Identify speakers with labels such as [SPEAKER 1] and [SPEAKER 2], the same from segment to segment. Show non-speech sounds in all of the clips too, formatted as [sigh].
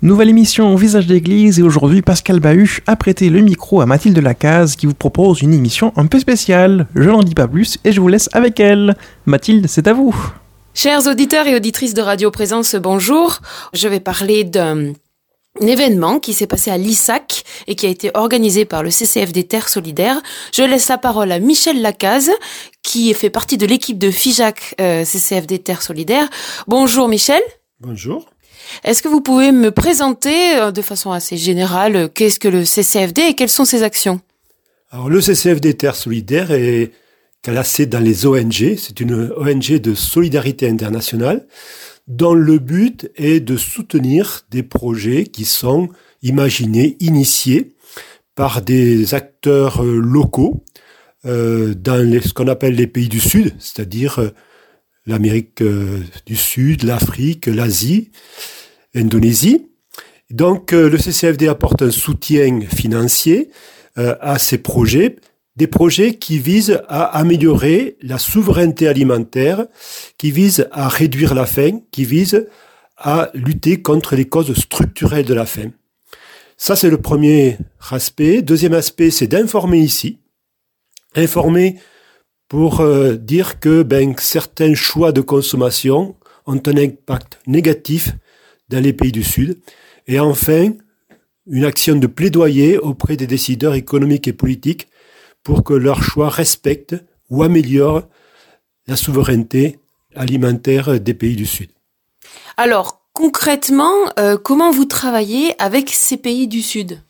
[SPEAKER 1] Nouvelle émission au visage d'église et aujourd'hui Pascal Bahut a prêté le micro à Mathilde Lacaze qui vous propose une émission un peu spéciale. Je n'en dis pas plus et je vous laisse avec elle. Mathilde, c'est à vous.
[SPEAKER 2] Chers auditeurs et auditrices de Radio Présence, bonjour. Je vais parler d'un événement qui s'est passé à l'ISAC et qui a été organisé par le CCF des Terres Solidaires. Je laisse la parole à Michel Lacaze qui fait partie de l'équipe de FIJAC euh, CCF des Terres Solidaires. Bonjour Michel.
[SPEAKER 3] Bonjour.
[SPEAKER 2] Est-ce que vous pouvez me présenter euh, de façon assez générale euh, qu'est-ce que le CCFD et quelles sont ses actions?
[SPEAKER 3] Alors le CCFD Terres Solidaires est classé dans les ONG. C'est une ONG de solidarité internationale dont le but est de soutenir des projets qui sont imaginés, initiés par des acteurs euh, locaux dans ce qu'on appelle les pays du Sud, c'est-à-dire l'Amérique du Sud, l'Afrique, l'Asie, Indonésie. Donc euh, le CCFD apporte un soutien financier euh, à ces projets, des projets qui visent à améliorer la souveraineté alimentaire, qui visent à réduire la faim, qui visent à lutter contre les causes structurelles de la faim. Ça, c'est le premier aspect. Deuxième aspect, c'est d'informer ici. Informer pour euh, dire que ben, certains choix de consommation ont un impact négatif dans les pays du Sud. Et enfin, une action de plaidoyer auprès des décideurs économiques et politiques pour que leurs choix respectent ou améliorent la souveraineté alimentaire des pays du Sud.
[SPEAKER 2] Alors, concrètement, euh, comment vous travaillez avec ces pays du Sud?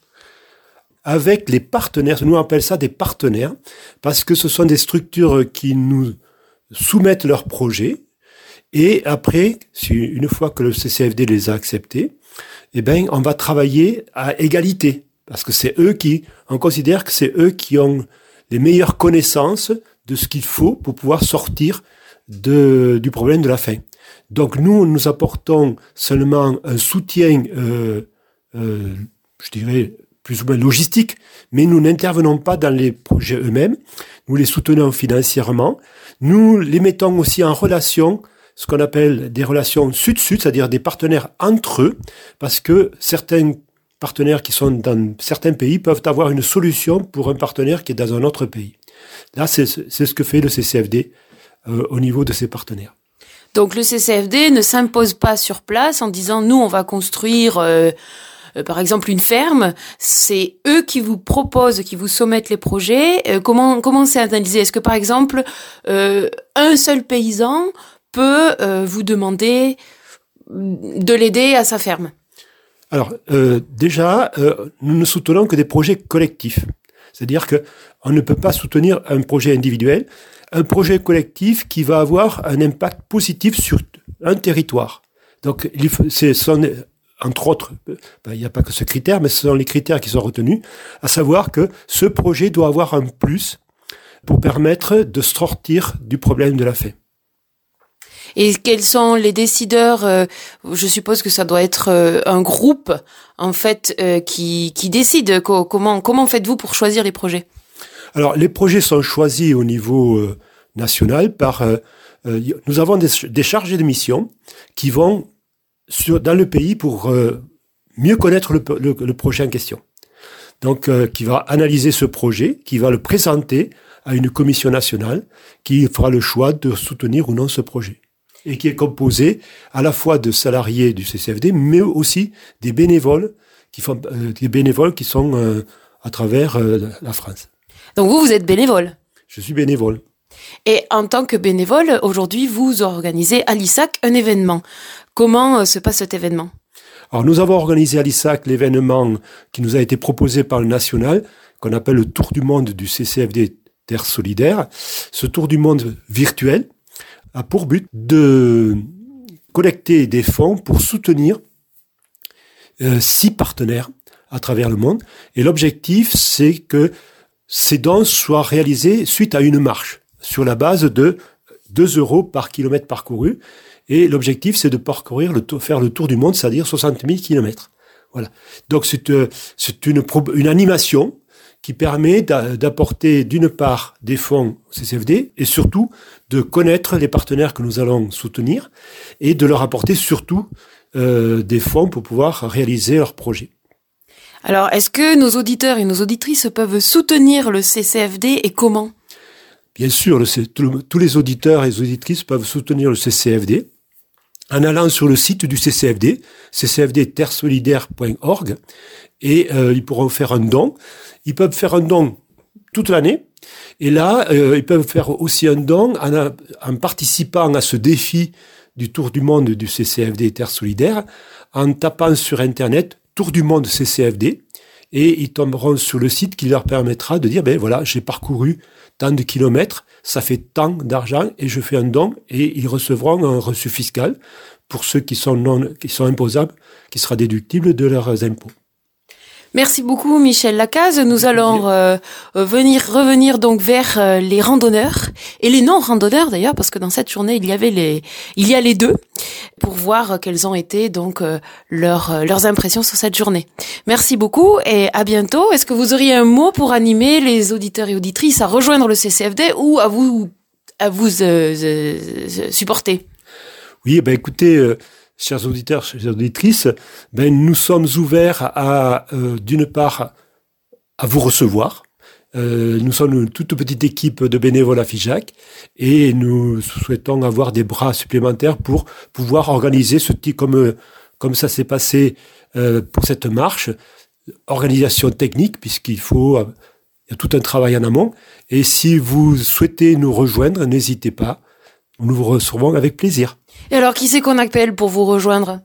[SPEAKER 3] Avec les partenaires, nous on appelle ça des partenaires, parce que ce sont des structures qui nous soumettent leurs projets, et après, une fois que le CCFD les a acceptés, eh ben, on va travailler à égalité. Parce que c'est eux qui, on considère que c'est eux qui ont les meilleures connaissances de ce qu'il faut pour pouvoir sortir du problème de la faim. Donc nous, nous apportons seulement un soutien, euh, euh, je dirais, plus ou moins logistique, mais nous n'intervenons pas dans les projets eux-mêmes. Nous les soutenons financièrement. Nous les mettons aussi en relation ce qu'on appelle des relations sud-sud, c'est-à-dire des partenaires entre eux, parce que certains partenaires qui sont dans certains pays peuvent avoir une solution pour un partenaire qui est dans un autre pays. Là, c'est ce que fait le CCFD euh, au niveau de ses partenaires.
[SPEAKER 2] Donc le CCFD ne s'impose pas sur place en disant nous on va construire euh, euh, par exemple une ferme, c'est eux qui vous proposent, qui vous soumettent les projets. comment comment c'est analysé? Est-ce que par exemple un seul paysan peut euh, vous demander de l'aider à sa ferme?
[SPEAKER 3] Alors, euh, déjà, euh, nous ne soutenons que des projets collectifs. C'est-à-dire que on ne peut pas soutenir un projet individuel, un projet collectif qui va avoir un impact positif sur un territoire. Donc, c'est entre autres, ben, il n'y a pas que ce critère, mais ce sont les critères qui sont retenus, à savoir que ce projet doit avoir un plus pour permettre de sortir du problème de la faim.
[SPEAKER 2] Et quels sont les décideurs euh, Je suppose que ça doit être euh, un groupe en fait euh, qui, qui décide. Comment comment faites-vous pour choisir les projets?
[SPEAKER 3] Alors les projets sont choisis au niveau national par. nous avons des, chargés de mission qui vont sur, dans le pays pour mieux connaître le, le, projet en question. Donc, qui va analyser ce projet, qui va le présenter à une commission nationale, qui fera le choix de soutenir ou non ce projet et qui est composé à la fois de salariés du CCFD, mais aussi des bénévoles qui font euh, des bénévoles qui sont euh, à travers euh, la France.
[SPEAKER 2] Donc vous, vous êtes bénévole?
[SPEAKER 3] Je suis bénévole.
[SPEAKER 2] Et en tant que bénévole, aujourd'hui, vous organisez à l'ISAC un événement. Comment se passe cet événement?
[SPEAKER 3] Alors nous avons organisé à l'ISAC l'événement qui nous a été proposé par le national, qu'on appelle le Tour du monde du CCFD Terre Solidaire. Ce Tour du monde virtuel, a pour but de collecter des fonds pour soutenir euh, six partenaires à travers le monde. Et l'objectif, c'est que ces dons soient réalisés suite à une marche sur la base de 2 euros par kilomètre parcouru. Et l'objectif, c'est de parcourir le faire le tour du monde, c'est-à-dire 60 000 kilomètres. Voilà. Donc c'est euh, une, une animation qui permet d'apporter d'une part des fonds CCFD et surtout de connaître les partenaires que nous allons soutenir et de leur apporter surtout des fonds pour pouvoir réaliser leurs projets.
[SPEAKER 2] Alors, est-ce que nos auditeurs et nos auditrices peuvent soutenir le CCFD et comment?
[SPEAKER 3] Bien sûr, tous les auditeurs et les auditrices peuvent soutenir le CCFD en allant sur le site du CCFD, ccfdterresolidaire.org, et euh, ils pourront faire un don. Ils peuvent faire un don toute l'année, et là, euh, ils peuvent faire aussi un don en, participant à ce défi du Tour du Monde du CCFD Terre Solidaire, en tapant sur Internet Tour du Monde CCFD, et ils tomberont sur le site qui leur permettra de dire, ben voilà, j'ai parcouru tant de kilomètres, ça fait tant d'argent et je fais un don et ils recevront un reçu fiscal pour ceux qui sont non, qui sont imposables, qui sera déductible de leurs impôts.
[SPEAKER 2] Merci beaucoup Michel Lacaze. Nous allons euh, venir revenir donc vers euh, les randonneurs et les non randonneurs d'ailleurs parce que dans cette journée il y avait les il y a les deux pour voir quelles ont été donc euh, leurs leurs impressions sur cette journée. Merci beaucoup et à bientôt. Est-ce que vous auriez un mot pour animer les auditeurs et auditrices à rejoindre le CCFD ou à vous à vous supporter?
[SPEAKER 3] Oui, ben écoutez chers auditeurs, chères auditrices, ben, nous sommes ouverts à, euh, d'une part, à vous recevoir. Euh, nous sommes une toute petite équipe de bénévoles à FIJAC et nous souhaitons avoir des bras supplémentaires pour pouvoir organiser ce type, comme, comme ça s'est passé euh, pour cette marche, organisation technique, puisqu'il faut, il y a tout un travail en amont. Et si vous souhaitez nous rejoindre, n'hésitez pas, nous vous recevrons avec plaisir.
[SPEAKER 2] Et alors, qui c'est qu'on appelle pour vous rejoindre?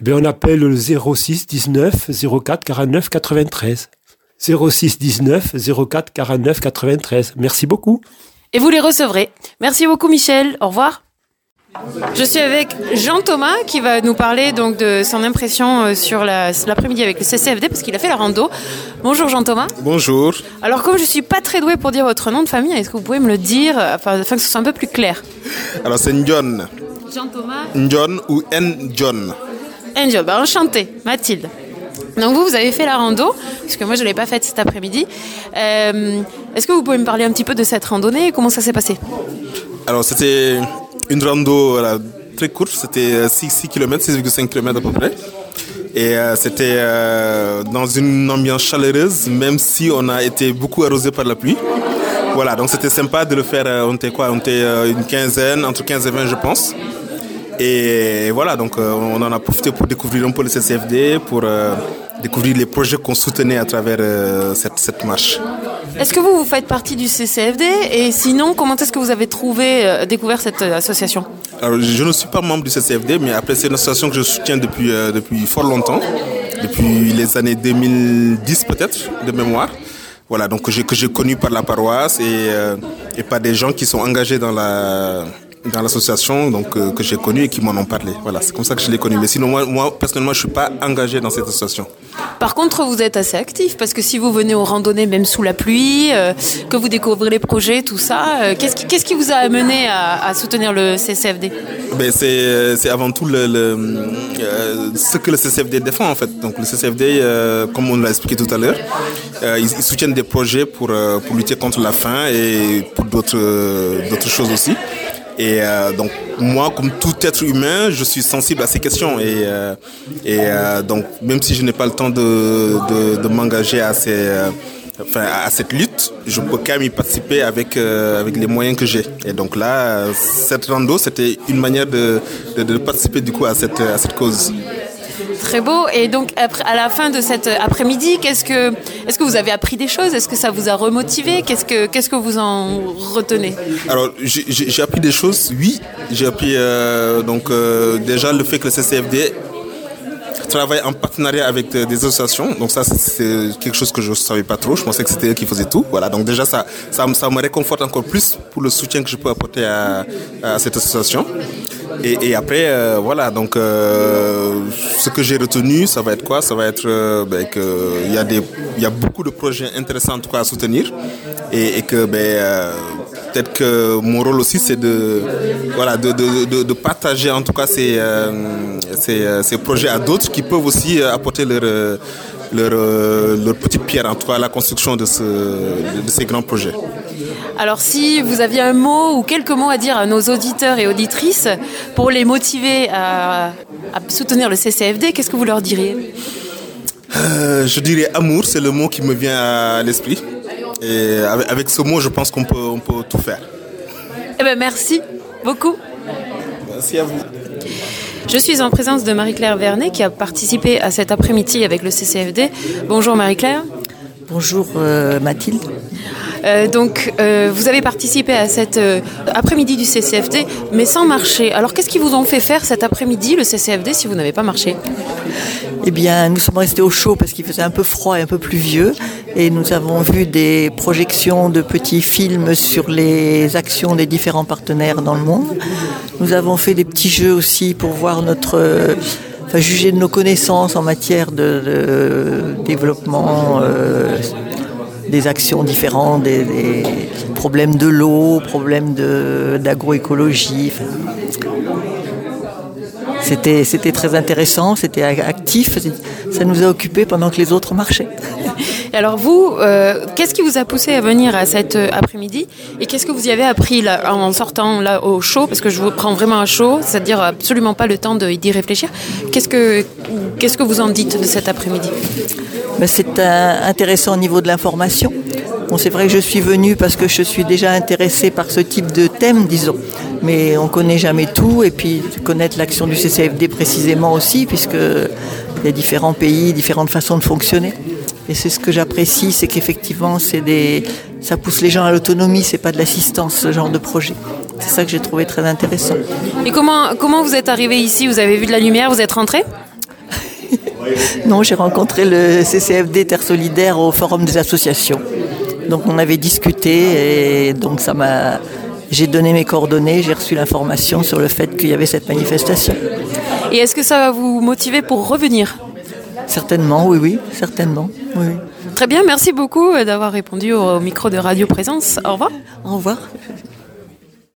[SPEAKER 3] Eh bien, on appelle le 06 19 04 49 93. 06 19 04 49 93. Merci beaucoup.
[SPEAKER 2] Et vous les recevrez. Merci beaucoup, Michel. Au revoir. Je suis avec Jean Thomas qui va nous parler donc de son impression euh, sur l'après-midi avec le CCFD parce qu'il a fait la rando. Bonjour Jean Thomas.
[SPEAKER 4] Bonjour.
[SPEAKER 2] Alors comme je suis pas très doué pour dire votre nom de famille, est-ce que vous pouvez me le dire afin, que ce soit un peu plus clair?
[SPEAKER 4] Alors c'est Njon.
[SPEAKER 2] Jean Thomas.
[SPEAKER 4] Njon ou Njon.
[SPEAKER 2] Njon, bah enchanté, Mathilde. Donc vous, vous avez fait la rando, parce que moi je ne l'ai pas faite cet après-midi. Euh, est-ce que vous pouvez me parler un petit peu de cette randonnée? Et comment ça s'est passé?
[SPEAKER 4] Alors c'était une rando très courte, c'était 6, 6 km, 6,5 km à peu près. Et euh, c'était euh, dans une ambiance chaleureuse, même si on a été beaucoup arrosé par la pluie. Voilà, donc c'était sympa de le faire. Euh, on était quoi On était une quinzaine, entre 15 et 20, je pense. Et voilà, donc on en a profité pour découvrir un peu le CCFD, pour découvrir les projets qu'on soutenait à travers cette marche.
[SPEAKER 2] Est-ce que vous, vous faites partie du CCFD Et sinon, comment est-ce que vous avez trouvé, euh, découvert cette euh, association?
[SPEAKER 4] Alors, je ne suis pas membre du CCFD, mais après, c'est une association que je soutiens depuis, euh, depuis fort longtemps, depuis les années 2010 peut-être, de mémoire. Voilà, donc que j'ai connu par la paroisse et, et par des gens qui sont engagés dans la dans l'association donc que j'ai connu et qui m'en ont parlé. Voilà, c'est comme ça que je l'ai connu. Mais sinon moi, moi personnellement, je suis pas engagé dans cette association.
[SPEAKER 2] Par contre, vous êtes assez actif parce que si vous venez aux randonnées, même sous la pluie, euh, que vous découvrez les projets, tout ça, euh, qu'est-ce, qui, vous a amené à, soutenir le CCFD
[SPEAKER 4] ben, c'est, avant tout le, euh, ce que le CCFD défend en fait. Donc le CCFD, comme on l'a expliqué tout à l'heure, ils, soutiennent des projets pour, pour lutter contre la faim et pour d'autres, d'autres choses aussi. Et euh, donc moi, comme tout être humain, je suis sensible à ces questions. Et, euh, et euh, donc même si je n'ai pas le temps de, de, m'engager à, ces, enfin, à cette lutte, je peux quand même y participer avec, avec les moyens que j'ai. Et donc là, cette rando, c'était une manière de, de, de, participer du coup à cette, à cette cause.
[SPEAKER 2] Très beau. Et donc, à la fin de cet après-midi, est-ce que vous avez appris des choses? Est-ce que ça vous a remotivé? Qu'est-ce que, qu'est-ce que vous en retenez?
[SPEAKER 4] Alors, j'ai appris des choses. Oui, j'ai appris euh, donc euh, déjà le fait que le CCFD travaille en partenariat avec des associations. Donc ça, c'est quelque chose que je ne savais pas trop. Je pensais que c'était eux qui faisaient tout. Voilà. Donc déjà, ça, ça, me réconforte encore plus pour le soutien que je peux apporter à, cette association. Et, après, euh, voilà, donc euh, ce que j'ai retenu, ça va être quoi? Ça va être euh, ben, qu'il y, a des, y a beaucoup de projets intéressants en à soutenir et, que ben, peut-être que mon rôle aussi, c'est de, voilà, de, partager en tout cas ces, ces, ces projets à d'autres qui peuvent aussi apporter leur leur, euh, leur petite pierre, en tout cas à la construction de, ce, de ces grands projets.
[SPEAKER 2] Alors si vous aviez un mot ou quelques mots à dire à nos auditeurs et auditrices pour les motiver à, à soutenir le CCFD, qu'est-ce que vous leur diriez?
[SPEAKER 4] Euh, Je dirais amour, c'est le mot qui me vient à l'esprit. Et avec, avec, ce mot, je pense qu'on peut, on peut tout faire.
[SPEAKER 2] Eh ben merci beaucoup.
[SPEAKER 4] Merci à vous.
[SPEAKER 2] Je suis en présence de Marie-Claire Vernet qui a participé à cet après-midi avec le CCFD. Bonjour Marie-Claire.
[SPEAKER 5] Bonjour euh, Mathilde.
[SPEAKER 2] Euh, donc, euh, vous avez participé à cet euh, après-midi du CCFD, mais sans marcher. Alors, qu'est-ce qui vous ont fait faire cet après-midi, le CCFD, si vous n'avez pas marché?
[SPEAKER 5] Eh bien, nous sommes restés au chaud parce qu'il faisait un peu froid et un peu pluvieux. Et nous avons vu des projections de petits films sur les actions des différents partenaires dans le monde. Nous avons fait des petits jeux aussi pour voir notre juger de nos connaissances en matière de, développement des actions différentes, des, des problèmes de l'eau, problèmes d'agroécologie. C'était, c'était très intéressant, c'était actif, ça nous a occupés pendant que les autres marchaient. [laughs]
[SPEAKER 2] Alors vous, euh, qu'est-ce qui vous a poussé à venir à cet euh, après-midi Et qu'est-ce que vous y avez appris en sortant là au chaud Parce que je vous prends vraiment à chaud, c'est-à-dire absolument pas le temps d'y réfléchir. Qu'est-ce que, qu'est-ce que vous en dites de cet après-midi?
[SPEAKER 5] Ben C'est euh, intéressant au niveau de l'information. C'est vrai que je suis venue parce que je suis déjà intéressée par ce type de thème, disons. Mais on connaît jamais tout, et puis connaître l'action du CCFD précisément aussi, puisque il y a différents pays, différentes façons de fonctionner. Et c'est ce que j'apprécie, c'est qu'effectivement, c'est des, ça pousse les gens à l'autonomie, c'est pas de l'assistance, ce genre de projet. C'est ça que j'ai trouvé très intéressant.
[SPEAKER 2] Et comment, comment vous êtes arrivé ici? Vous avez vu de la lumière Vous êtes rentré? [laughs]
[SPEAKER 5] Non, j'ai rencontré le CCFD Terre Solidaire au Forum des associations. Donc on avait discuté et donc ça m'a. J'ai donné mes coordonnées, j'ai reçu l'information sur le fait qu'il y avait cette manifestation.
[SPEAKER 2] Et est-ce que ça va vous motiver pour revenir?
[SPEAKER 5] Certainement, oui, oui, certainement. Oui.
[SPEAKER 2] Très bien, merci beaucoup d'avoir répondu au micro de Radio Présence. Au revoir.
[SPEAKER 5] Au revoir.